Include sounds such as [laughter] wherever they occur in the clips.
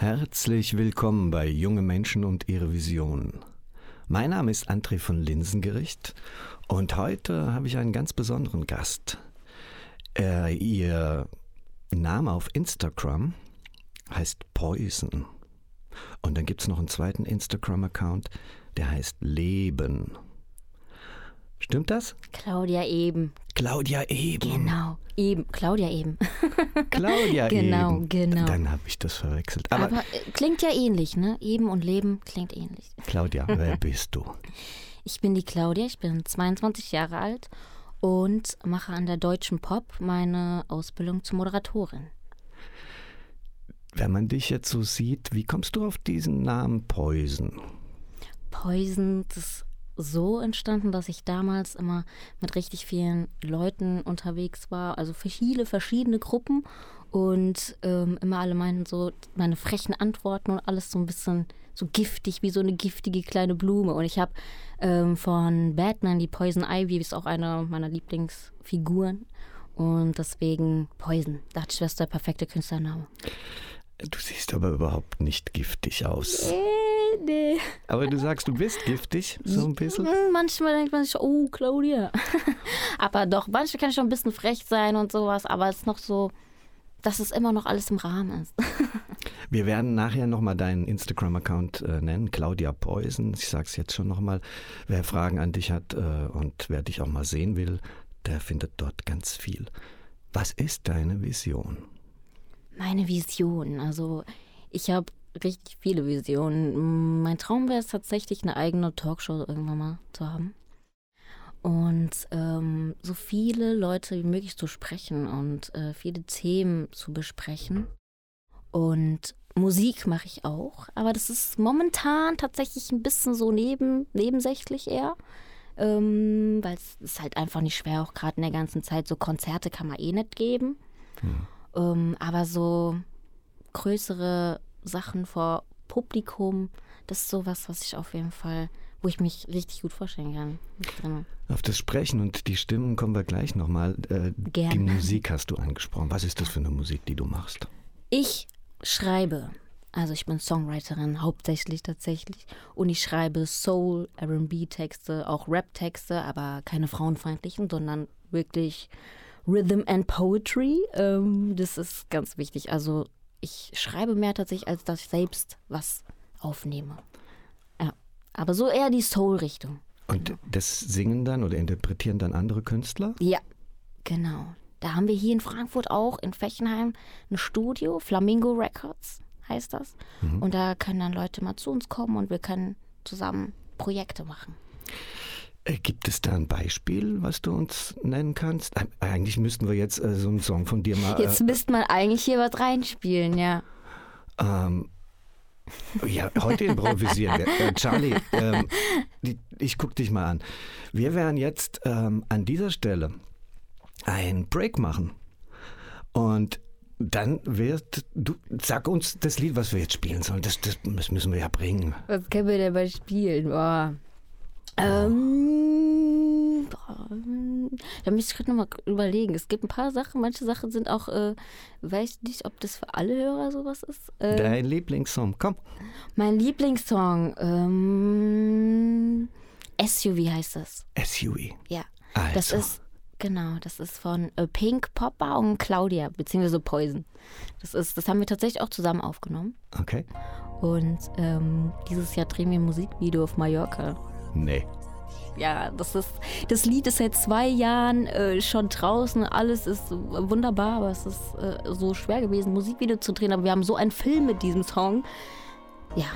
Herzlich willkommen bei Junge Menschen und ihre Visionen. Mein Name ist André von Linsengericht und heute habe ich einen ganz besonderen Gast. Äh, ihr Name auf Instagram heißt Poison. Und dann gibt es noch einen zweiten Instagram-Account, der heißt Leben. Stimmt das? Claudia Eben. Claudia Eben. Genau, Eben. Claudia Eben. [laughs] Claudia [laughs] genau, Eben. Genau, Dann habe ich das verwechselt. Aber, Aber, äh, klingt ja ähnlich, ne? Eben und Leben klingt ähnlich. Claudia, [laughs] wer bist du? Ich bin die Claudia, ich bin 22 Jahre alt und mache an der Deutschen Pop meine Ausbildung zur Moderatorin. Wenn man dich jetzt so sieht, wie kommst du auf diesen Namen Poison? Poison, das ist so entstanden, dass ich damals immer mit richtig vielen Leuten unterwegs war, also für viele verschiedene Gruppen und ähm, immer alle meinten so meine frechen Antworten und alles so ein bisschen so giftig, wie so eine giftige kleine Blume. Und ich habe ähm, von Batman die Poison Ivy, ist auch eine meiner Lieblingsfiguren. Und deswegen Poison. Dachte ich, das ist der perfekte Künstlername. Du siehst aber überhaupt nicht giftig aus. Äh, nee. Aber du sagst, du bist giftig, so ein bisschen. Hm, Manchmal denkt man sich, oh, Claudia. [laughs] aber doch, manchmal kann ich schon ein bisschen frech sein und sowas, aber es ist noch so, dass es immer noch alles im Rahmen ist. [laughs] Wir werden nachher nochmal deinen Instagram-Account äh, nennen, Claudia Poison. Ich sag's jetzt schon nochmal. Wer Fragen an dich hat äh, und wer dich auch mal sehen will, der findet dort ganz viel. Was ist deine Vision? Meine Vision, also ich habe richtig viele Visionen. Mein Traum wäre es tatsächlich, eine eigene Talkshow irgendwann mal zu haben. Und ähm, so viele Leute wie möglich zu sprechen und äh, viele Themen zu besprechen. Und Musik mache ich auch, aber das ist momentan tatsächlich ein bisschen so neben, nebensächlich eher. Ähm, Weil es ist halt einfach nicht schwer, auch gerade in der ganzen Zeit. So Konzerte kann man eh nicht geben. Ähm, aber so größere Sachen vor Publikum, das ist sowas, was ich auf jeden Fall, wo ich mich richtig gut vorstellen kann. Drin. Auf das Sprechen und die Stimmen kommen wir gleich nochmal. Äh, Gerne. die Musik hast du angesprochen. Was ist das für eine Musik, die du machst? Ich schreibe, also ich bin Songwriterin hauptsächlich tatsächlich und ich schreibe Soul, R&B-Texte, auch Rap-Texte, aber keine frauenfeindlichen, sondern wirklich Rhythm and Poetry. Ähm, das ist ganz wichtig. Also ich schreibe mehr tatsächlich, als dass ich selbst was aufnehme. Ja, aber so eher die Soul-Richtung. Und das singen dann oder interpretieren dann andere Künstler? Ja, genau. Da haben wir hier in Frankfurt auch in Fechenheim ein Studio, Flamingo Records heißt das. Und da können dann Leute mal zu uns kommen und wir können zusammen Projekte machen. Äh, Gibt es da ein Beispiel, was du uns nennen kannst? Äh, Eigentlich müssten wir jetzt äh, so einen Song von dir mal. Jetzt müsste man eigentlich hier was reinspielen, ja. Äh, ähm, ja, heute improvisieren wir. Äh, Charlie, ähm, die, ich guck dich mal an. Wir werden jetzt ähm, an dieser Stelle einen Break machen. Und dann wird, du, sag uns das Lied, was wir jetzt spielen sollen. Das, das müssen wir ja bringen. Was können wir denn mal spielen? Boah. Ähm, da müsste ich gerade nochmal überlegen. Es gibt ein paar Sachen, manche Sachen sind auch, äh, weiß nicht, ob das für alle Hörer sowas ist. Äh, Dein Lieblingssong, komm. mein Lieblingssong, ähm, SUV heißt das. SUV. Ja. Also. Das ist, genau, das ist von äh, Pink Popper und Claudia, beziehungsweise Poison. Das, ist, das haben wir tatsächlich auch zusammen aufgenommen. Okay. Und ähm, dieses Jahr drehen wir ein Musikvideo auf Mallorca. Nee. Ja, das ist das Lied ist seit zwei Jahren äh, schon draußen. Alles ist wunderbar, aber es ist äh, so schwer gewesen, Musikvideo zu drehen. Aber wir haben so einen Film mit diesem Song. Ja,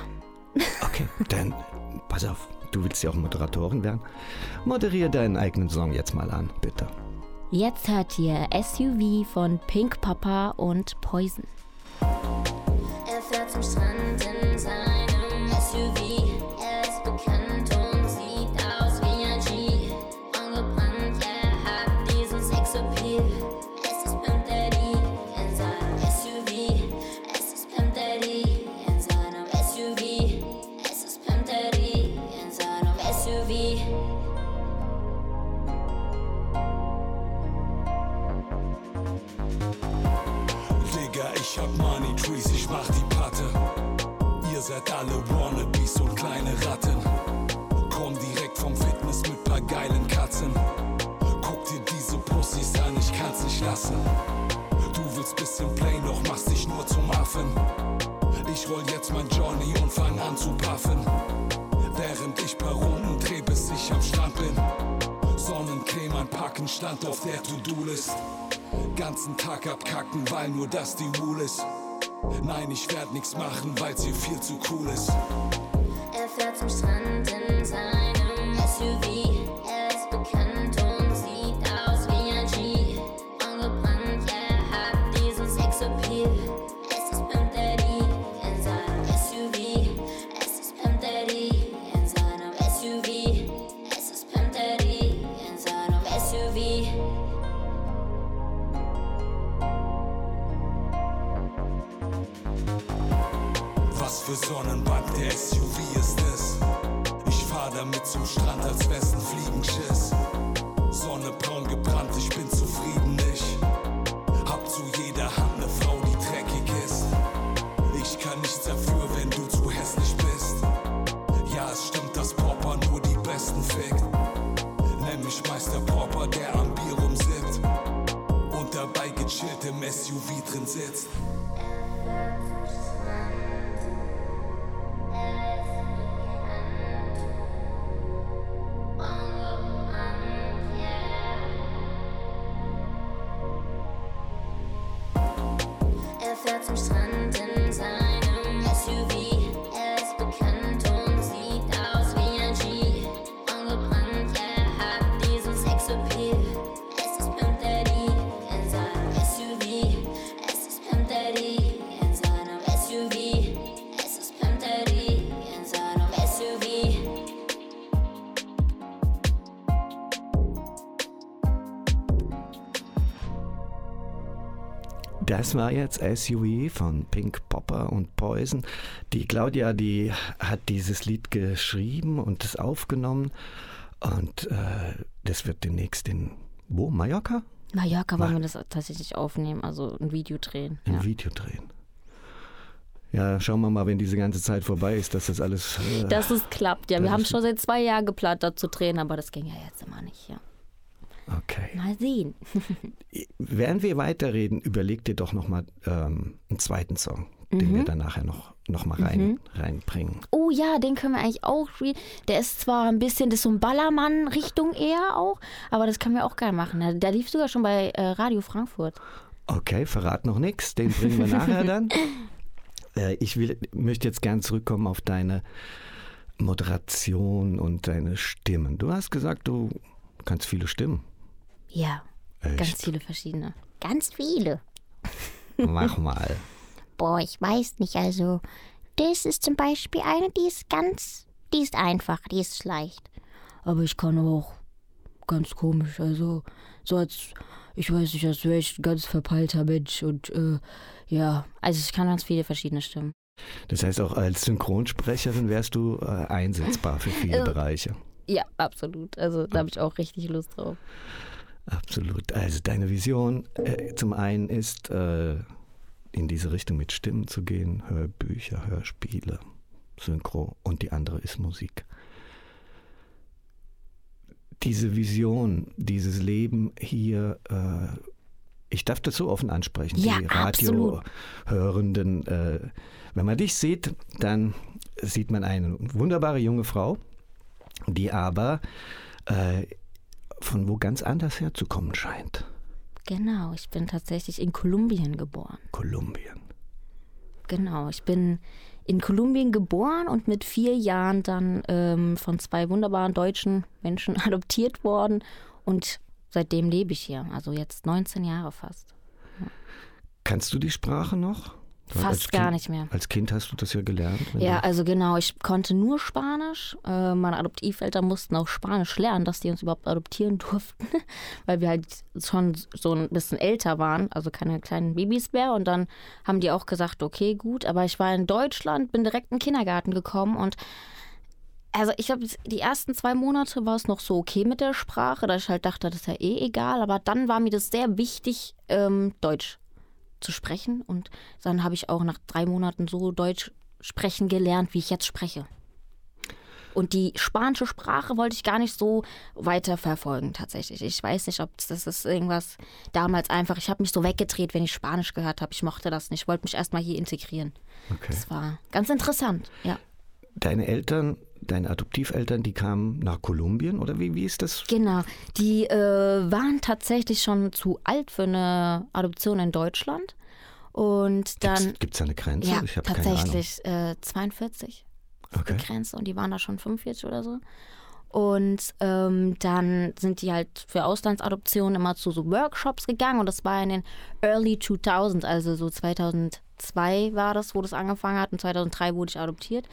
[laughs] Okay, dann pass auf. Du willst ja auch Moderatorin werden. Moderiere deinen eigenen Song jetzt mal an, bitte. jetzt hört ihr SUV von Pink Papa und Poison. Er fährt zum Strand in seinem SUV. Seid alle Wannabes und kleine Ratten. Komm direkt vom Fitness mit paar geilen Katzen. Guck dir diese Pussys an, ich kann's nicht lassen. Du willst bisschen Play, doch machst dich nur zum Affen. Ich roll jetzt mein Johnny und fang an zu puffen. Während ich paar Runden dreh, bis ich am Strand bin. Sonnencreme anpacken, stand auf der To-Do-List. Ganzen Tag abkacken, weil nur das die Rule ist. Nein, ich werd nix machen, weil's hier viel zu cool ist. Er fährt zum Strand in seinem Das war jetzt SUV von Pink Popper und Poison. Die Claudia, die hat dieses Lied geschrieben und es aufgenommen. Und äh, das wird demnächst in wo? Mallorca? Mallorca wollen wir das tatsächlich aufnehmen, also ein Video drehen. Ein Ja. Video drehen. Ja, schauen wir mal, wenn diese ganze Zeit vorbei ist, dass das alles. Äh, Dass es klappt, ja. Wir haben schon seit zwei Jahren geplant, da zu drehen, aber das ging ja jetzt immer nicht, ja. Okay. Mal sehen. [laughs] Während wir weiterreden, überleg dir doch nochmal ähm, einen zweiten Song, den wir dann nachher noch, noch mal rein, reinbringen. Oh ja, den können wir eigentlich auch spielen. Der ist zwar ein bisschen, das ist so ein Ballermann-Richtung eher auch, aber das können wir auch gerne machen. Der, der lief sogar schon bei äh, Radio Frankfurt. Okay, verrat noch nichts, den bringen wir nachher dann. [laughs] Äh, ich will, möchte jetzt gern zurückkommen auf deine Moderation und deine Stimmen. Du hast gesagt, du kannst viele Stimmen. Ja, Echt? ganz viele verschiedene. Ganz viele. Mach [laughs] mal. Boah, ich weiß nicht, also. Das ist zum Beispiel eine, die ist ganz. Die ist einfach, die ist leicht. Aber ich kann auch ganz komisch, also so als, ich weiß nicht, als wäre ich ein ganz verpeilter Mensch und äh, ja, also ich kann ganz viele verschiedene Stimmen. Das heißt, auch als Synchronsprecherin wärst du äh, einsetzbar für viele Äh, Bereiche. Ja, absolut. Also da habe ich auch richtig Lust drauf. Absolut. Also deine Vision äh, zum einen ist, äh, in diese Richtung mit Stimmen zu gehen, Hörbücher, Hörspiele, Synchro und die andere ist Musik. Diese Vision, dieses Leben hier, äh, ich darf das so offen ansprechen, Ja, die. Radiohörenden, äh, wenn man dich sieht, dann sieht man eine wunderbare junge Frau, die aber äh, von wo ganz anders herzukommen scheint. Genau, ich bin tatsächlich in Kolumbien geboren. Kolumbien. Genau, ich bin in Kolumbien geboren und mit vier Jahren dann ähm, von zwei wunderbaren deutschen Menschen [laughs] adoptiert worden und seitdem lebe ich hier. Also jetzt 19 Jahre fast. Kannst du die Sprache noch? Fast gar kind, nicht mehr. Als Kind hast du das ja gelernt. Ja, also genau, ich konnte nur Spanisch. Äh, meine Adoptiveltern mussten auch Spanisch lernen, dass die uns überhaupt adoptieren [laughs] durften, weil wir halt schon so ein bisschen älter waren, also keine kleinen Babys mehr. Und dann haben die auch gesagt, okay, gut, aber ich war in Deutschland, bin direkt in den Kindergarten gekommen und also ich glaube, die ersten zwei Monate war es noch so okay mit der Sprache, da ich halt dachte, das ist ja eh egal, aber dann war mir das sehr wichtig, ähm, Deutsch zu sprechen und dann habe ich auch nach drei Monaten so Deutsch sprechen gelernt, wie ich jetzt spreche. Und die spanische Sprache wollte ich gar nicht so weiter verfolgen tatsächlich. Ich weiß nicht, ob das, das ist irgendwas damals einfach. Ich habe mich so weggedreht, wenn ich Spanisch gehört habe. Ich mochte das nicht. Ich wollte mich erstmal hier integrieren. Okay. Das war ganz interessant, ja. Deine Eltern, deine Adoptiveltern, die kamen nach Kolumbien oder wie, wie ist das? Genau. Die äh, waren tatsächlich schon zu alt für eine Adoption in Deutschland. Und dann. Gibt es da eine Grenze? Ja, ich habe keine Ahnung. tatsächlich äh, 42 ist Okay. die Grenze und die waren da schon 45 oder so. Und ähm, dann sind die halt für Auslandsadoptionen immer zu so Workshops gegangen und das war in den Early 2000, also so 2002 war das, wo das angefangen hat und 2003 wurde ich adoptiert.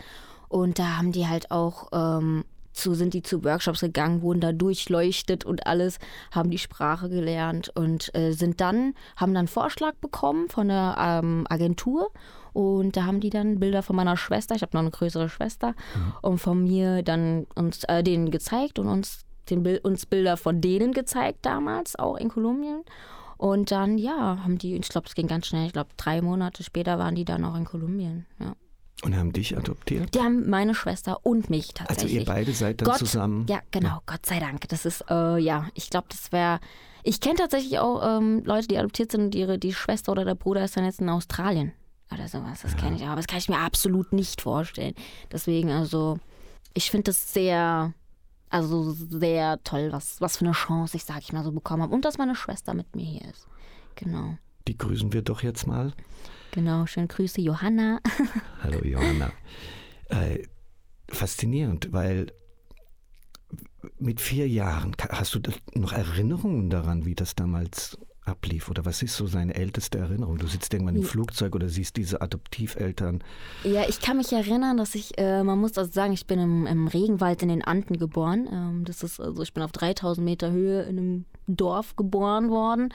Und da haben die halt auch ähm, zu, sind die zu Workshops gegangen, wurden da durchleuchtet und alles, haben die Sprache gelernt und äh, sind dann, haben dann einen Vorschlag bekommen von der ähm, Agentur und da haben die dann Bilder von meiner Schwester, ich habe noch eine größere Schwester, und von mir dann uns äh, denen gezeigt und uns, den, uns Bilder von denen gezeigt damals, auch in Kolumbien. Und dann, ja, haben die, ich glaube, es ging ganz schnell, ich glaube, drei Monate später waren die dann auch in Kolumbien. Ja. Und haben dich adoptiert? Die haben meine Schwester und mich Also tatsächlich. ihr beide seid dann Gott, zusammen? Ja, genau, Gott sei Dank. Das ist, äh, ja, ich glaube, das wäre. Ich kenne tatsächlich auch ähm, Leute, die adoptiert sind und ihre, die Schwester oder der Bruder ist dann jetzt in Australien oder sowas. Das kenne ich auch, aber das kann ich mir absolut nicht vorstellen. Deswegen, also, ich finde das sehr, also sehr toll, was, was für eine Chance ich, sag ich mal, so bekommen habe. Und dass meine Schwester mit mir hier ist. Genau. Die grüßen wir doch jetzt mal. Genau, schöne Grüße, Johanna. [laughs] Hallo Johanna. Äh, faszinierend, weil mit vier Jahren, hast du noch Erinnerungen daran, wie das damals ablief? Oder was ist so seine älteste Erinnerung? Du sitzt irgendwann im. Flugzeug oder siehst diese Adoptiveltern. Ja, ich kann mich erinnern, dass ich, äh, man muss also sagen, ich bin im, im Regenwald in den Anden geboren. Ähm, das ist also, ich bin auf 3000 Meter Höhe in einem Dorf geboren worden,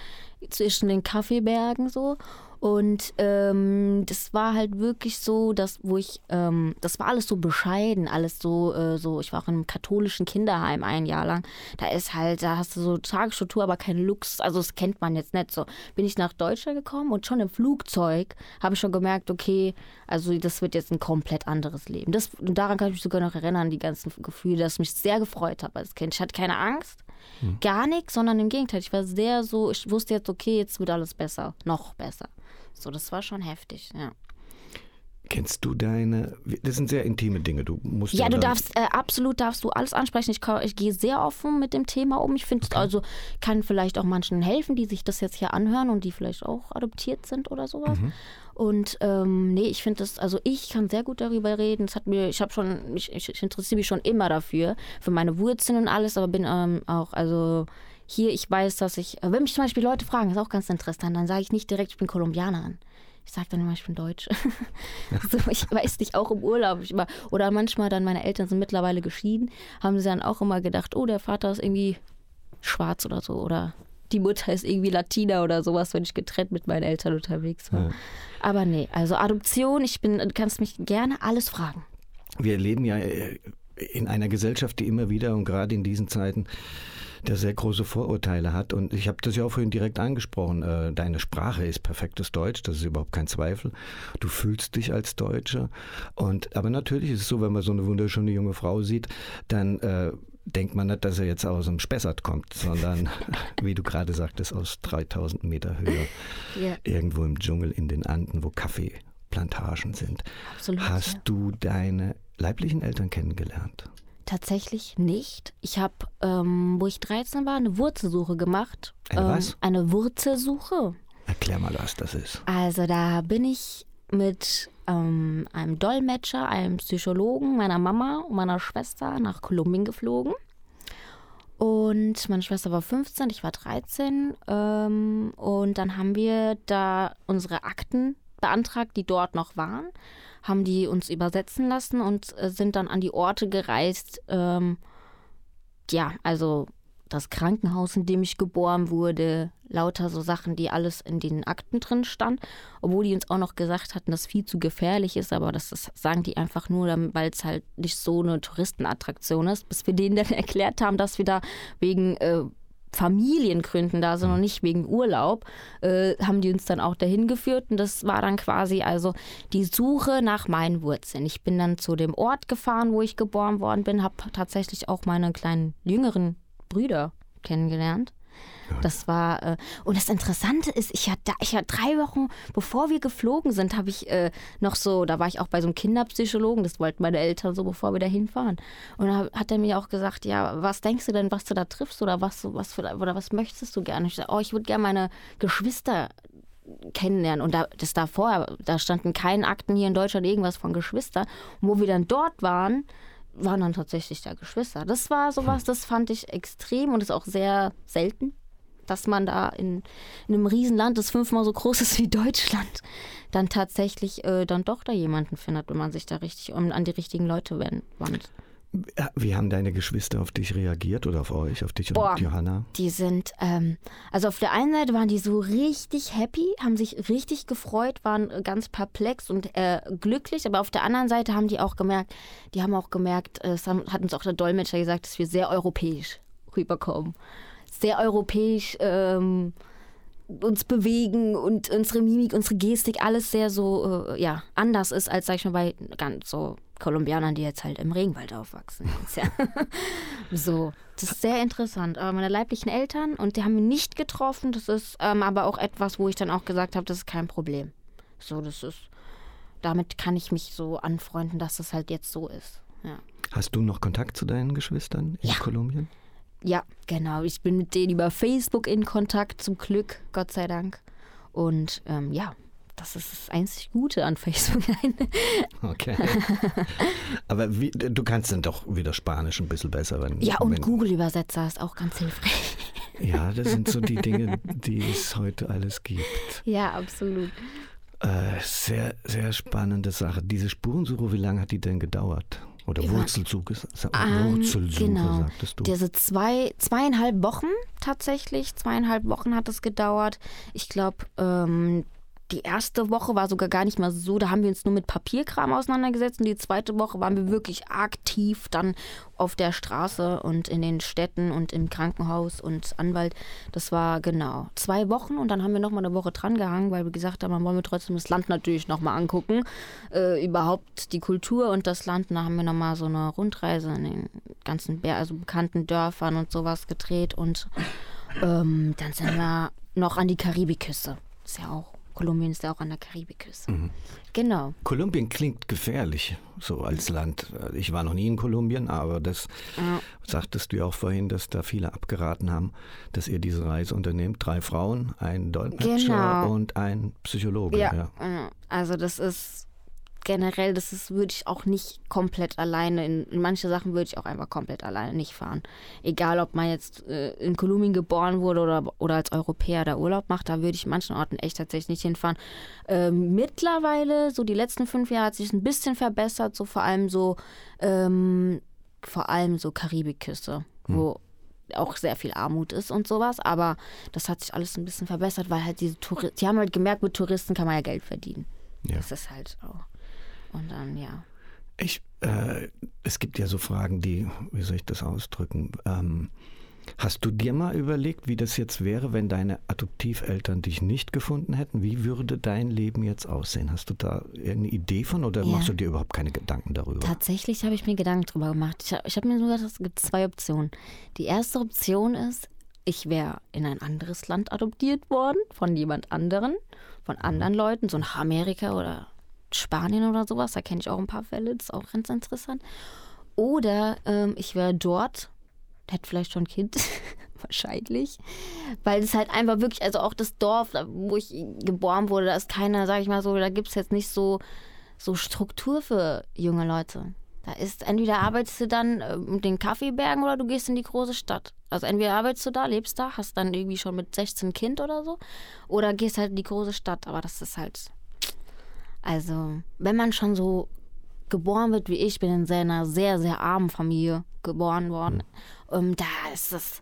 zwischen den Kaffeebergen so. Und ähm, das war halt wirklich so, dass wo ich, ähm, das war alles so bescheiden, alles so, äh, so, ich war auch in einem katholischen Kinderheim ein Jahr lang. Da ist halt, da hast du so Tagesstruktur, aber kein Luxus, also das kennt man jetzt nicht so. Bin ich nach Deutschland gekommen und schon im Flugzeug habe ich schon gemerkt, okay, also das wird jetzt ein komplett anderes Leben. Das, und daran kann ich mich sogar noch erinnern, die ganzen Gefühle, dass ich mich sehr gefreut habe als Kind. Ich hatte keine Angst, gar nichts, sondern im Gegenteil. Ich war sehr so, ich wusste jetzt, okay, jetzt wird alles besser, noch besser. So, das war schon heftig, ja. Kennst du deine, das sind sehr intime Dinge, du musst Ja, du darfst, äh, absolut darfst du alles ansprechen. Ich, ich gehe sehr offen mit dem Thema um. Ich finde, also kann vielleicht auch manchen helfen, die sich das jetzt hier anhören und die vielleicht auch adoptiert sind oder sowas. Und ähm, nee, ich finde das, also ich kann sehr gut darüber reden. Es hat mir, ich habe schon, ich, ich, ich interessiere mich schon immer dafür, für meine Wurzeln und alles, aber bin ähm, auch, also hier, ich weiß, dass ich, wenn mich zum Beispiel Leute fragen, ist auch ganz interessant, dann sage ich nicht direkt, ich bin Kolumbianerin. Ich sage dann immer, ich bin Deutsch. [laughs] so, ich weiß nicht, auch im Urlaub. Ich immer, oder manchmal dann, meine Eltern sind mittlerweile geschieden, haben sie dann auch immer gedacht, oh, der Vater ist irgendwie schwarz oder so. Oder die Mutter ist irgendwie Latina oder sowas, wenn ich getrennt mit meinen Eltern unterwegs war. Ja. Aber nee, also Adoption, ich bin, du kannst mich gerne alles fragen. Wir leben ja äh, in einer Gesellschaft, die immer wieder und gerade in diesen Zeiten der sehr große Vorurteile hat. Und ich habe das ja auch vorhin direkt angesprochen. Äh, deine Sprache ist perfektes Deutsch, das ist überhaupt kein Zweifel. Du fühlst dich als Deutscher. Und aber natürlich ist es so, wenn man so eine wunderschöne junge Frau sieht, dann äh, denkt man nicht, dass er jetzt aus dem Spessart kommt, sondern, [laughs] wie du gerade sagtest, aus 3000 Meter Höhe, Ja, irgendwo im Dschungel in den Anden, wo Kaffeeplantagen sind. absolut. Hast ja. du deine leiblichen Eltern kennengelernt? Tatsächlich nicht. Ich habe, ähm, wo ich 13 war, eine Wurzelsuche gemacht. Eine ähm, was? Eine Wurzelsuche. Erklär mal, was das ist. Also da bin ich mit ähm, einem Dolmetscher, einem Psychologen, meiner Mama und meiner Schwester nach Kolumbien geflogen. Und meine Schwester war 15, ich war 13. Ähm, und dann haben wir da unsere Akten beantragt, die dort noch waren, haben die uns übersetzen lassen und äh, sind dann an die Orte gereist. Ähm, ja, also das Krankenhaus, in dem ich geboren wurde, lauter so Sachen, die alles in den Akten drin stand, obwohl die uns auch noch gesagt hatten, dass viel zu gefährlich ist, aber das, das sagen die einfach nur, weil es halt nicht so eine Touristenattraktion ist, bis wir denen dann [laughs] erklärt haben, dass wir da wegen äh, Familiengründen da sind und nicht wegen Urlaub, äh, haben die uns dann auch dahin geführt. Und das war dann quasi also die Suche nach meinen Wurzeln. Ich bin dann zu dem Ort gefahren, wo ich geboren worden bin, habe tatsächlich auch meine kleinen jüngeren Brüder kennengelernt. Das war, äh, und das Interessante ist, ich hatte, ich hatte drei Wochen, bevor wir geflogen sind, habe ich äh, noch so, da war ich auch bei so einem Kinderpsychologen, das wollten meine Eltern so, bevor wir da hinfahren. Und da hat er mir auch gesagt, ja, was denkst du denn, was du da triffst oder was, was für, oder was möchtest du gerne? Ich sag, oh, ich würde gerne meine Geschwister kennenlernen. Und da, das davor, da standen keine Akten hier in Deutschland irgendwas von Geschwister. Und wo wir dann dort waren, waren dann tatsächlich da Geschwister. Das war sowas, das fand ich extrem und ist auch sehr selten, dass man da in, in einem Riesenland, das fünfmal so groß ist [laughs] wie Deutschland, dann tatsächlich äh, dann doch da jemanden findet, wenn man sich da richtig um, an die richtigen Leute wen- wandt. Wie haben deine Geschwister auf dich reagiert oder auf euch, auf dich Boah. und Johanna? Die sind, ähm, also auf der einen Seite waren die so richtig happy, haben sich richtig gefreut, waren äh, ganz perplex und äh, glücklich, aber auf der anderen Seite haben die auch gemerkt, die haben auch gemerkt, äh, es haben, hat uns auch der Dolmetscher gesagt, dass wir sehr europäisch rüberkommen. Sehr europäisch ähm, uns bewegen und unsere Mimik, unsere Gestik, alles sehr so, äh, ja, anders ist als, sag ich mal, bei ganz so Kolumbianern, die jetzt halt im Regenwald aufwachsen. [laughs] Ja [laughs] so, das ist sehr interessant. Aber meine leiblichen Eltern, und die haben mich nicht getroffen, das ist ähm, aber auch etwas, wo ich dann auch gesagt habe, das ist kein Problem. So, das ist, damit kann ich mich so anfreunden, dass das halt jetzt so ist. Ja. Hast du noch Kontakt zu deinen Geschwistern in Ja. Kolumbien? Ja, genau. Ich bin mit denen über Facebook in Kontakt, zum Glück, Gott sei Dank. Und ähm, ja, das ist das einzig Gute an Facebook. [laughs] Okay. [laughs] Aber wie, du kannst dann doch wieder Spanisch ein bisschen besser. Wenn, ja, und Google-Übersetzer ist auch ganz hilfreich. Ja, das sind so die [laughs] Dinge, die es heute alles gibt. ja, absolut. Äh, sehr, sehr spannende Sache. Diese Spurensuche, wie lange hat die denn gedauert? Oder Ja. Wurzelsuche, Ähm, Wurzelsuche genau. sagtest du. Diese zwei, zweieinhalb Wochen tatsächlich, zweieinhalb Wochen hat es gedauert. Ich glaube, ähm, die erste Woche war sogar gar nicht mal so, da haben wir uns nur mit Papierkram auseinandergesetzt und die zweite Woche waren wir wirklich aktiv dann auf der Straße und in den Städten und im Krankenhaus und Anwalt. Das war genau zwei Wochen und dann haben wir nochmal eine Woche dran gehangen, weil wir gesagt haben, dann wollen wir trotzdem das Land natürlich nochmal angucken, äh, überhaupt die Kultur und das Land. Da haben wir nochmal so eine Rundreise in den ganzen Bär, also bekannten Dörfern und sowas gedreht und ähm, dann sind wir noch an die Karibikküste. Ist ja auch, Kolumbien ist ja auch an der Karibikküste. Genau. Kolumbien klingt gefährlich, so als Land. Ich war noch nie in Kolumbien, aber das sagtest du ja auch vorhin, dass da viele abgeraten haben, dass ihr diese Reise unternehmt. Drei Frauen, ein Dolmetscher Genau. und ein Psychologe. Ja, ja. äh, also das ist generell, das ist, würde ich auch nicht komplett alleine, in, in manche Sachen würde ich auch einfach komplett alleine nicht fahren. Egal, ob man jetzt äh, in Kolumbien geboren wurde oder, oder als Europäer da Urlaub macht, da würde ich in manchen Orten echt tatsächlich nicht hinfahren. Ähm, mittlerweile, so die letzten fünf Jahre hat sich ein bisschen verbessert, so vor allem so, ähm, vor allem so Karibikküste, wo auch sehr viel Armut ist und sowas, aber das hat sich alles ein bisschen verbessert, weil halt diese Touristen, die haben halt gemerkt, mit Touristen kann man ja Geld verdienen. Ja. Das ist halt auch. Und dann, ja. Ich, äh, es gibt ja so Fragen, die, wie soll ich das ausdrücken? Ähm, hast du dir mal überlegt, wie das jetzt wäre, wenn deine Adoptiveltern dich nicht gefunden hätten? Wie würde dein Leben jetzt aussehen? Hast du da irgendeine Idee von oder Ja. machst du dir überhaupt keine Gedanken darüber? Tatsächlich habe ich mir Gedanken drüber gemacht. Ich, hab- habe mir so gedacht, es gibt zwei Optionen. Die erste Option ist, ich wäre in ein anderes Land adoptiert worden, von jemand anderen, von anderen Leuten, so nach Amerika oder Spanien oder sowas. Da kenne ich auch ein paar Fälle, das ist auch ganz interessant. Oder ähm, ich wäre dort, hätte vielleicht schon ein Kind, [laughs] wahrscheinlich. Weil es halt einfach wirklich, also auch das Dorf, wo ich geboren wurde, da ist keiner, sag ich mal so, da gibt es jetzt nicht so, so Struktur für junge Leute. Da ist, entweder arbeitest du dann mit den Kaffeebergen oder du gehst in die große Stadt. Also entweder arbeitest du da, lebst da, hast dann irgendwie schon mit 16 Kind oder so, oder gehst halt in die große Stadt. Aber das ist halt, also wenn man schon so geboren wird wie ich, bin in einer sehr, sehr armen Familie geboren worden, ähm, da ist es,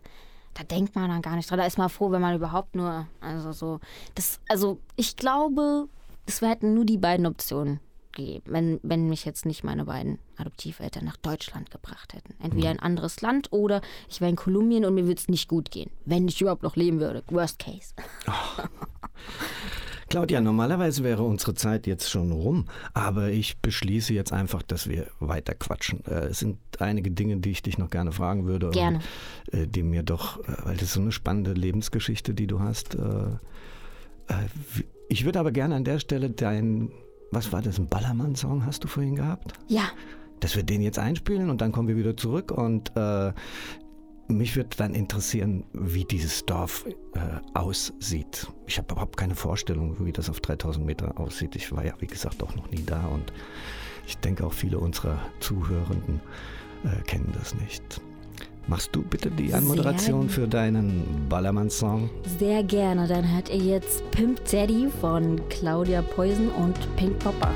da denkt man dann gar nicht dran. Da ist man froh, wenn man überhaupt nur, also so, das, also ich glaube, es hätten nur die beiden Optionen geben, wenn, wenn mich jetzt nicht meine beiden Adoptiveltern nach Deutschland gebracht hätten. Entweder ein anderes Land oder ich wäre in Kolumbien und mir würde es nicht gut gehen, wenn ich überhaupt noch leben würde. Worst case. Claudia, normalerweise wäre unsere Zeit jetzt schon rum, aber ich beschließe jetzt einfach, dass wir weiter quatschen. Äh, es sind einige Dinge, die ich dich noch gerne fragen würde. Gerne. Und, äh, die mir doch, äh, weil das ist so eine spannende Lebensgeschichte, die du hast. Äh, ich würde aber gerne an der Stelle dein, was war das, ein Ballermann-Song hast du vorhin gehabt? Ja, dass wir den jetzt einspielen und dann kommen wir wieder zurück und äh, mich würde dann interessieren, wie dieses Dorf äh, aussieht. Ich habe überhaupt keine Vorstellung, wie das auf 3000 Meter aussieht. Ich war ja, wie gesagt, auch noch nie da und ich denke auch viele unserer Zuhörenden äh, kennen das nicht. Machst du bitte die Anmoderation für deinen Ballermann-Song? sehr gerne. Dann hört ihr jetzt Pimp Daddy von Claudia Poison und Pink Popper.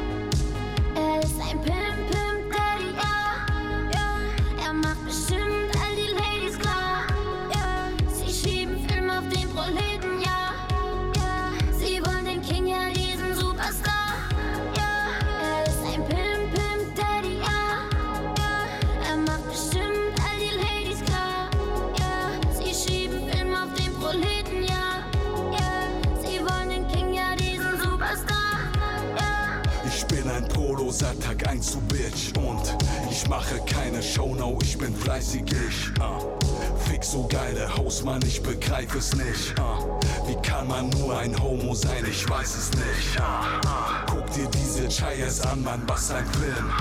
Mache keine Show, no, ich bin fleißig, ich ah. Fix so geile Hausmann, ich begreif es nicht ah. Wie kann man nur ein Homo sein, ich weiß es nicht. Ah. Guck dir diese Chayas an, Mann, was ein Film.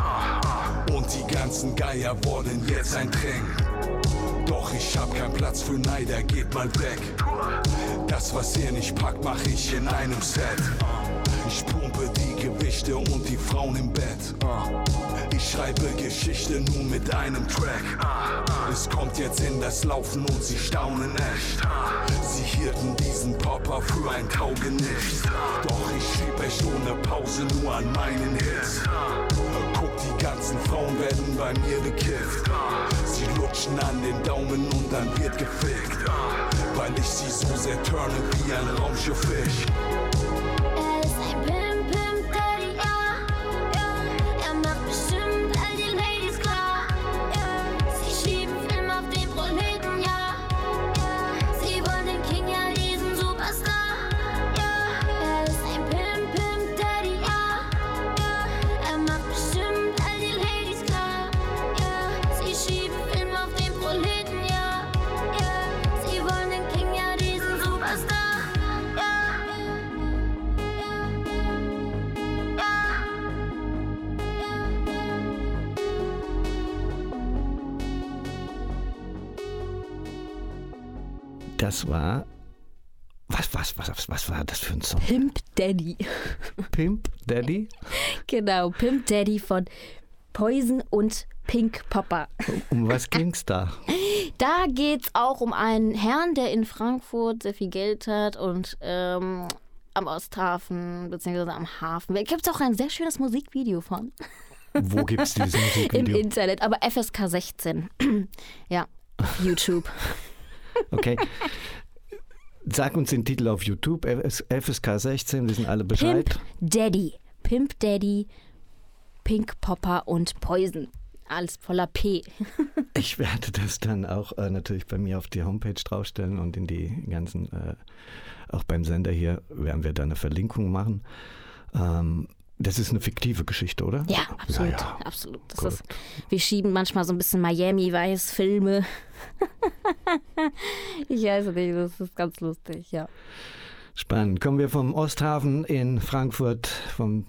Und die ganzen Geier wollen jetzt ein Drink Doch ich hab keinen Platz für Neider, geht mal weg Das, was ihr nicht packt, mach ich in einem Set ich pumpe die Gewichte und die Frauen im Bett. Ich schreibe Geschichte nur mit einem Track. Es kommt jetzt in das Laufen und sie staunen echt. Sie hielten diesen Popper für ein Taugenicht. Doch ich schieb echt ohne Pause nur an meinen Hits. Guck, die ganzen Frauen werden bei mir bekifft. Sie lutschen an den Daumen und dann wird gefickt. Weil ich sie so sehr turne wie ein Raumschiff-Fisch. Er Das war. Was, was, was, was, was war das für ein Song? Pimp Daddy. Pimp Daddy? Genau, Pimp Daddy von Poison und Pink Popper. Um was ging's da? Da geht's auch um einen Herrn, der in Frankfurt sehr viel Geld hat und ähm, am Osthafen bzw. am Hafen. Da gibt es auch ein sehr schönes Musikvideo von Wo gibt's dieses [laughs] im Musikvideo? Internet, aber FSK 16. [clears throat] ja, YouTube. Okay. Sag uns den Titel auf YouTube, FS FSK 16, wissen alle Bescheid. Pimp Daddy. Pimp Daddy, Pink Popper und Poison. Alles voller P. [laughs] Ich werde das dann auch äh, natürlich bei mir auf die Homepage draufstellen und in die ganzen, äh, auch beim Sender hier werden wir da eine Verlinkung machen. Ähm, das ist eine fiktive Geschichte, oder? Ja, absolut. Ja, ja. absolut. Ist, wir schieben manchmal so ein bisschen Miami-Weiß-Filme. [laughs] ich weiß nicht, das ist ganz lustig, ja. Spannend. Kommen wir vom Osthafen in Frankfurt, vom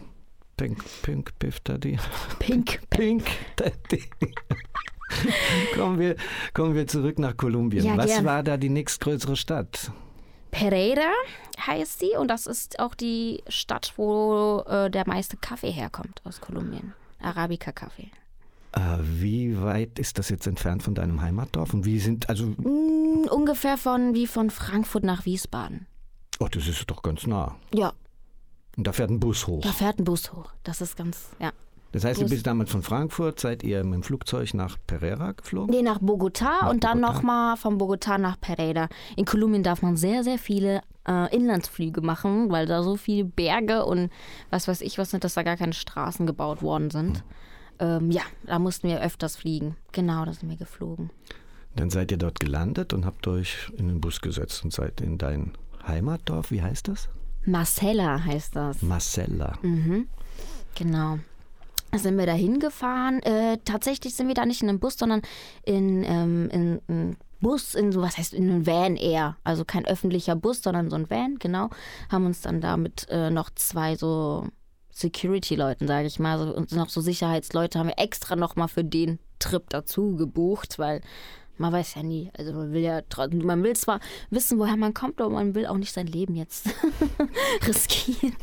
Pink, Pink Piff Daddy. Pink. [laughs] Pink Daddy. [laughs] kommen, wir, kommen wir zurück nach Kolumbien. Ja, Was war da die nächstgrößere Stadt? Pereira heißt sie und das ist auch die Stadt, wo äh, der meiste Kaffee herkommt aus Kolumbien. Arabica-Kaffee. Äh, wie weit ist das jetzt entfernt von deinem Heimatdorf? Und wie sind, also, Mm, ungefähr von wie von Frankfurt nach Wiesbaden. oh, das ist doch ganz nah. Ja, Und da fährt ein Bus hoch. da fährt ein Bus hoch. Das ist ganz, ja. Das heißt, Bus. bist damals von Frankfurt, seid ihr mit dem Flugzeug nach Pereira geflogen? Nee, nach Bogotá und dann Bogotá. nochmal von Bogotá nach Pereira. In Kolumbien darf man sehr, sehr viele äh, Inlandsflüge machen, weil da so viele Berge und was weiß ich was sind, dass da gar keine Straßen gebaut worden sind. Ähm, ja, da mussten wir öfters fliegen. Genau, da sind wir geflogen. Dann seid ihr dort gelandet und habt euch in den Bus gesetzt und seid in dein Heimatdorf, wie heißt das? Marcella heißt das. Marcella. Mhm. Genau. Sind wir da hingefahren. Äh, tatsächlich sind wir da nicht in einem Bus, sondern in, ähm, in einem Bus, in so, was heißt, in einem Van eher. Also kein öffentlicher Bus, sondern so ein Van, genau. Haben uns dann da mit äh, noch zwei so Security-Leuten, sage ich mal, so, und noch so Sicherheitsleute haben wir extra nochmal für den Trip dazu gebucht, weil man weiß ja nie. Also man will ja man will zwar wissen, woher man kommt, aber man will auch nicht sein Leben jetzt [laughs] riskieren.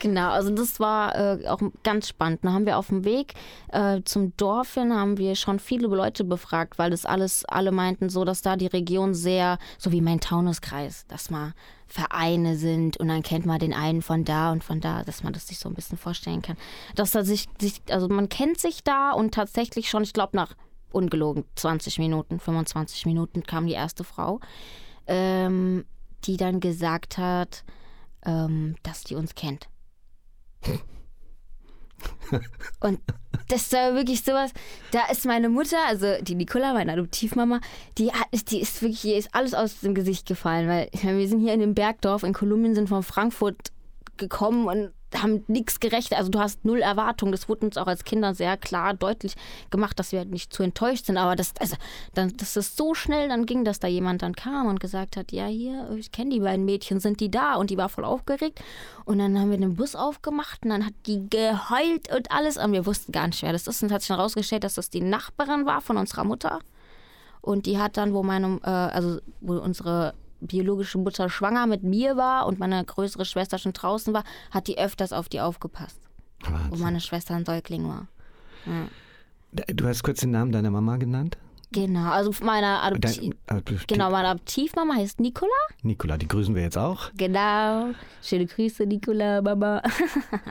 Genau, also das war äh, auch ganz spannend. Da haben wir auf dem Weg äh, zum Dorf hin, haben wir schon viele Leute befragt, weil das alles, alle meinten so, dass da die Region sehr, so wie mein Taunuskreis, dass mal Vereine sind und dann kennt man den einen von da und von da, dass man das sich so ein bisschen vorstellen kann. Dass da sich, sich also man kennt sich da und tatsächlich schon, ich glaube nach ungelogen 20 Minuten, 25 Minuten kam die erste Frau, ähm, die dann gesagt hat, ähm, dass die uns kennt. [laughs] Und das war wirklich sowas. Da ist meine Mutter, also die Nicola, meine Adoptivmama, die, hat, die ist wirklich, ihr ist alles aus dem Gesicht gefallen, weil wir sind hier in dem Bergdorf in Kolumbien, sind von Frankfurt gekommen und haben nichts gerechnet. Also du hast null Erwartungen. Das wurde uns auch als Kinder sehr klar deutlich gemacht, dass wir halt nicht zu enttäuscht sind. Aber das, also, dann, das ist so schnell dann ging, dass da jemand dann kam und gesagt hat, ja hier, ich kenne die beiden Mädchen, sind die da? Und die war voll aufgeregt. Und dann haben wir den Bus aufgemacht und dann hat die geheult und alles. Und wir wussten gar nicht, wer das ist. Und hat sich dann rausgestellt, dass das die Nachbarin war von unserer Mutter. Und die hat dann, wo meine, äh, also wo unsere biologische Mutter schwanger mit mir war und meine größere Schwester schon draußen war, hat die öfters auf die aufgepasst, wo Wahnsinn. meine Schwester ein Säugling war. Du hast kurz den Namen deiner Mama genannt? Genau, also meine Adoptiv Dein, äh, genau, meine Adoptivmama heißt Nicola. Nicola, die grüßen wir jetzt auch. Genau. Schöne Grüße, Nicola, Mama.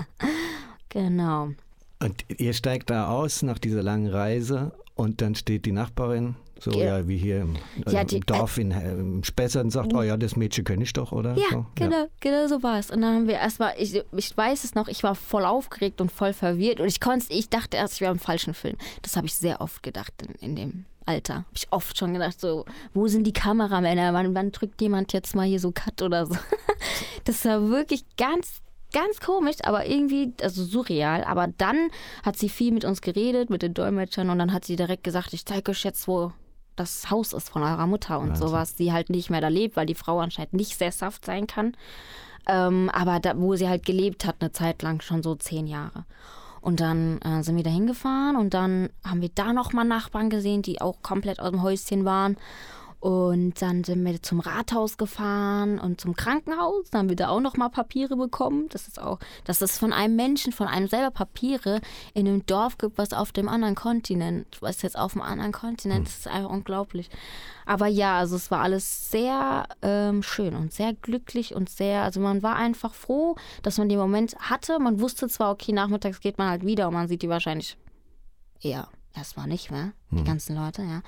[laughs] genau. Und ihr steigt da aus nach dieser langen Reise und dann steht die Nachbarin, so Ge- ja wie hier im, äh, Ja, die- im Dorf in, äh, im Spessart und sagt, oh ja, das Mädchen kenne ich doch, oder? Ja, so? genau, genau so war es. Und dann haben wir erstmal, ich, ich weiß es noch, ich war voll aufgeregt und voll verwirrt und ich konnte, ich dachte erst, ich wäre im falschen Film. Das habe ich sehr oft gedacht in, in dem Alter. Habe ich oft schon gedacht, so, wo sind die Kameramänner? Wann, wann drückt jemand jetzt mal hier so Cut oder so? [laughs] Das war wirklich ganz, ganz komisch, aber irgendwie, also surreal. Aber dann hat sie viel mit uns geredet, mit den Dolmetschern und dann hat sie direkt gesagt, ich zeige euch jetzt, wo das Haus ist von eurer Mutter und Wahnsinn. sowas, die halt nicht mehr da lebt, weil die Frau anscheinend nicht sesshaft sein kann. Ähm, aber da, wo sie halt gelebt hat, eine Zeit lang, schon so zehn Jahre. Und dann äh, sind wir da hingefahren und dann haben wir da nochmal Nachbarn gesehen, die auch komplett aus dem Häuschen waren. Und dann sind wir zum Rathaus gefahren und zum Krankenhaus. Dann haben wir da auch nochmal Papiere bekommen. Das ist auch, dass es von einem Menschen, von einem selber Papiere in einem Dorf gibt, was auf dem anderen Kontinent, was jetzt auf dem anderen Kontinent, das ist einfach unglaublich. Aber ja, also es war alles sehr ähm, schön und sehr glücklich und sehr, also man war einfach froh, dass man den Moment hatte. Man wusste zwar, okay, nachmittags geht man halt wieder und man sieht die wahrscheinlich eher erstmal nicht mehr, die ganzen Leute, ja.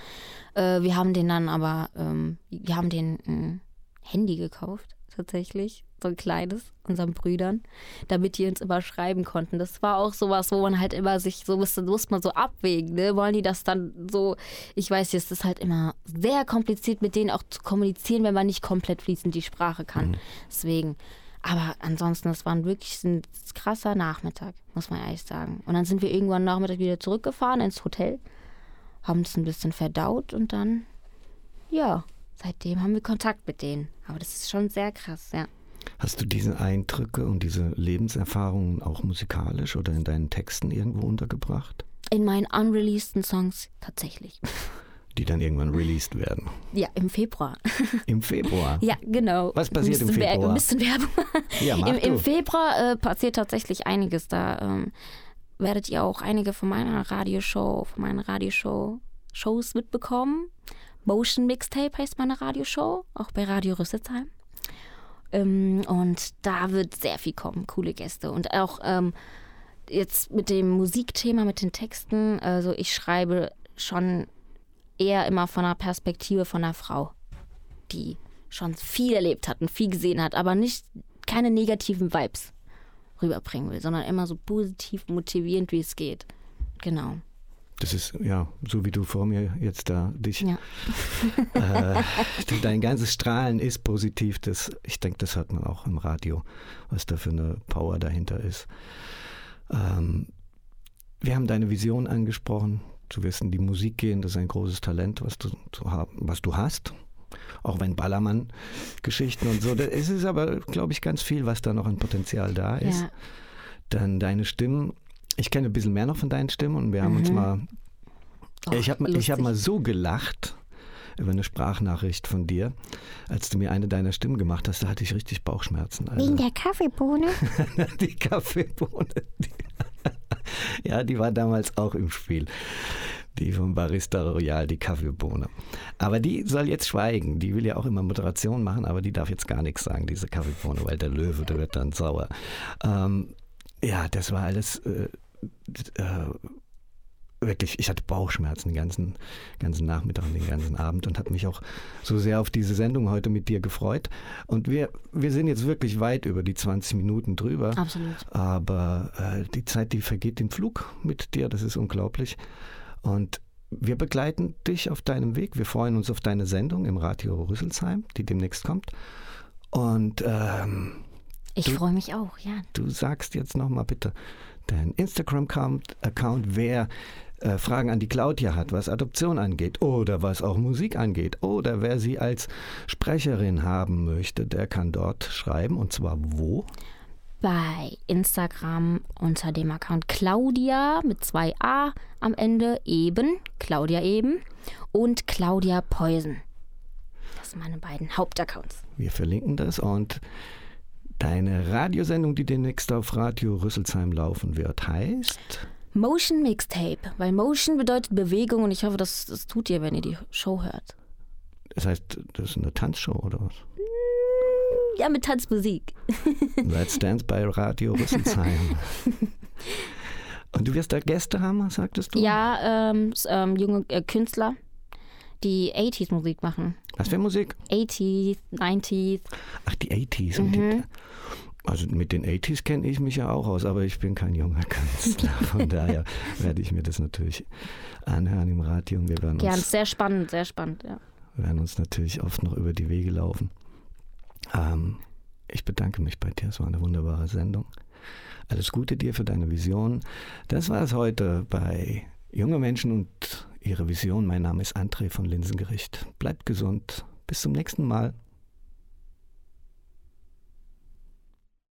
Äh, wir haben den dann aber, ähm, wir haben den ein Handy gekauft, tatsächlich, so ein kleines, unseren Brüdern, damit die uns immer schreiben konnten. Das war auch sowas, wo man halt immer sich so musste, muss man so abwägen, ne? Wollen die das dann so, ich weiß, es ist halt immer sehr kompliziert, mit denen auch zu kommunizieren, wenn man nicht komplett fließend die Sprache kann. Deswegen. Aber ansonsten, es war wirklich ein krasser Nachmittag, muss man ehrlich sagen. Und dann sind wir irgendwann Nachmittag wieder zurückgefahren ins Hotel, haben es ein bisschen verdaut und dann, ja, seitdem haben wir Kontakt mit denen. Aber das ist schon sehr krass, ja. Hast du diese Eindrücke und diese Lebenserfahrungen auch musikalisch oder in deinen Texten irgendwo untergebracht, In meinen unreleaseden Songs tatsächlich. [laughs] die dann irgendwann released werden? Ja, im Februar. [laughs] Im Februar? Ja, genau. Was passiert im Wer- Februar? Ein bisschen Werbung. Ja, Im, Im. Februar äh, passiert tatsächlich einiges. Da ähm, werdet ihr auch einige von meiner Radioshow, von meinen Radioshow-Shows mitbekommen. Motion Mixtape heißt meine Radioshow, auch bei Radio Rüsselsheim. Ähm, und da wird sehr viel kommen, coole Gäste. Und auch ähm, jetzt mit dem Musikthema, mit den Texten, also ich schreibe schon eher immer von der Perspektive von einer Frau, die schon viel erlebt hat und viel gesehen hat, aber nicht keine negativen Vibes rüberbringen will, sondern immer so positiv motivierend, wie es geht. Genau. Das ist ja so wie du vor mir jetzt da dich. Ja. [laughs] Äh, dein ganzes Strahlen ist positiv. Das, ich denke, das hört man auch im Radio, was da für eine Power dahinter ist. Ähm, wir haben deine Vision angesprochen. Du wirst in die Musik gehen. Das ist ein großes Talent, was du, zu haben, was du hast. Auch wenn Ballermann-Geschichten und so. Es ist aber, glaube ich, ganz viel, was da noch an Potenzial da ist. Ja. Dann deine Stimmen. Ich kenne ein bisschen mehr noch von deinen Stimmen und wir haben uns mal. Oh, ich habe ich hab mal so gelacht über eine Sprachnachricht von dir, als du mir eine deiner Stimmen gemacht hast. Da hatte ich richtig Bauchschmerzen. Also. Wegen der Kaffeebohne? [laughs] die Kaffeebohne. Die, [laughs] ja, die war damals auch im Spiel. Die vom Barista Royal, die Kaffeebohne. Aber die soll jetzt schweigen. Die will ja auch immer Moderation machen, aber die darf jetzt gar nichts sagen, diese Kaffeebohne, weil der Löwe, der wird dann sauer. Ähm, ja, das war alles äh, äh, wirklich, ich hatte Bauchschmerzen den ganzen, ganzen Nachmittag und den ganzen Abend und habe mich auch so sehr auf diese Sendung heute mit dir gefreut. Und wir, wir sind jetzt wirklich weit über die 20 Minuten drüber. Absolut. Aber äh, die Zeit, die vergeht im Flug mit dir, das ist unglaublich. Und wir begleiten dich auf deinem Weg. Wir freuen uns auf deine Sendung im Radio Rüsselsheim, die demnächst kommt. Und ähm, Ich freue mich auch, ja. du sagst jetzt nochmal bitte deinen Instagram-Account, wer äh, Fragen an die Claudia hat, was Adoption angeht oder was auch Musik angeht oder wer sie als Sprecherin haben möchte, der kann dort schreiben und zwar wo? Bei Instagram unter dem Account Claudia mit zwei A am Ende eben, Claudia eben und Claudia Peusen. Das sind meine beiden Hauptaccounts. Wir verlinken das und deine Radiosendung, die demnächst auf Radio Rüsselsheim laufen wird, heißt Motion Mixtape, weil Motion bedeutet Bewegung und ich hoffe, das, das tut ihr, wenn ihr die Show hört. Das heißt, das ist eine Tanzshow oder was? Ja, mit Tanzmusik. [laughs] Let's Dance bei Radio Rüsselsheim. [laughs] Und du wirst da Gäste haben, sagtest du? Ja, ähm, ähm, junge äh, Künstler, die 80s Musik machen. Was für Musik? 80s, 90s. Ach, die 80s. Und die, also mit den 80s kenne ich mich ja auch aus, aber ich bin kein junger [laughs] Künstler. Von [laughs] daher werde ich mir das natürlich anhören im Radio und wir werden Gern, uns, sehr spannend, sehr spannend, ja. werden uns natürlich oft noch über die Wege laufen. Ähm, ich bedanke mich bei dir, es war eine wunderbare Sendung. Alles Gute dir für deine Vision. Das war es heute bei Junge Menschen und ihre Vision. Mein Name ist André von Linsengericht. Bleibt gesund. Bis zum nächsten Mal.